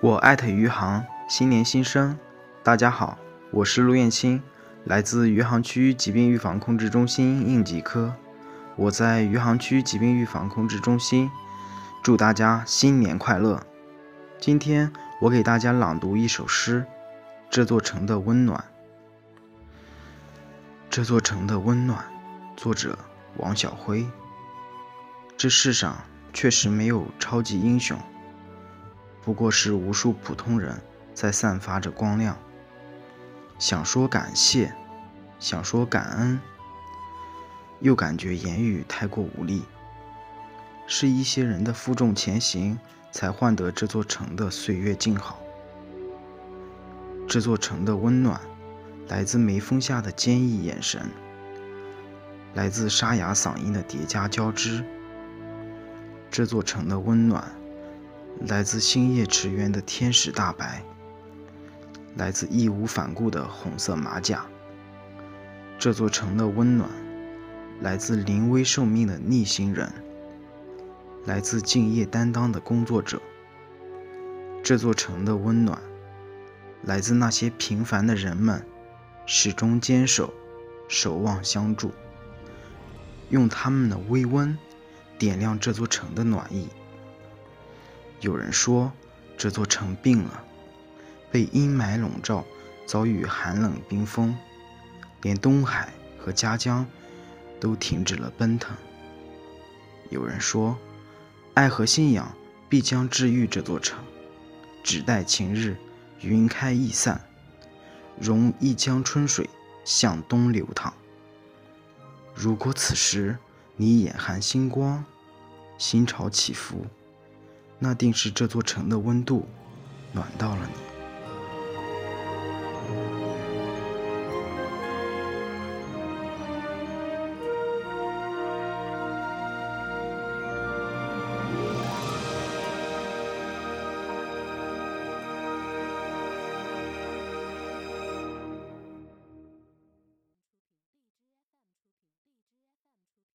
我艾特余杭，新年新生，大家好，我是陆燕青，来自余杭区疾病预防控制中心应急科。我在余杭区疾病预防控制中心，祝大家新年快乐。今天我给大家朗读一首诗：这座城的温暖。这座城的温暖，作者王晓辉。这世上确实没有超级英雄。不过是无数普通人在散发着光亮。想说感谢，想说感恩，又感觉言语太过无力。是一些人的负重前行，才换得这座城的岁月静好。这座城的温暖，来自眉峰下的坚毅眼神，来自沙哑嗓音的叠加交织。这座城的温暖。来自星夜池渊的天使大白，来自义无反顾的红色马甲。这座城的温暖，来自临危受命的逆行人，来自敬业担当的工作者。这座城的温暖，来自那些平凡的人们，始终坚守，守望相助，用他们的微温，点亮这座城的暖意。有人说，这座城病了，被阴霾笼罩，遭遇寒冷冰封，连东海和夹江都停止了奔腾。有人说，爱和信仰必将治愈这座城，只待晴日，云开易散，融一江春水向东流淌。如果此时你眼含星光，心潮起伏。那定是这座城的温度暖到了你。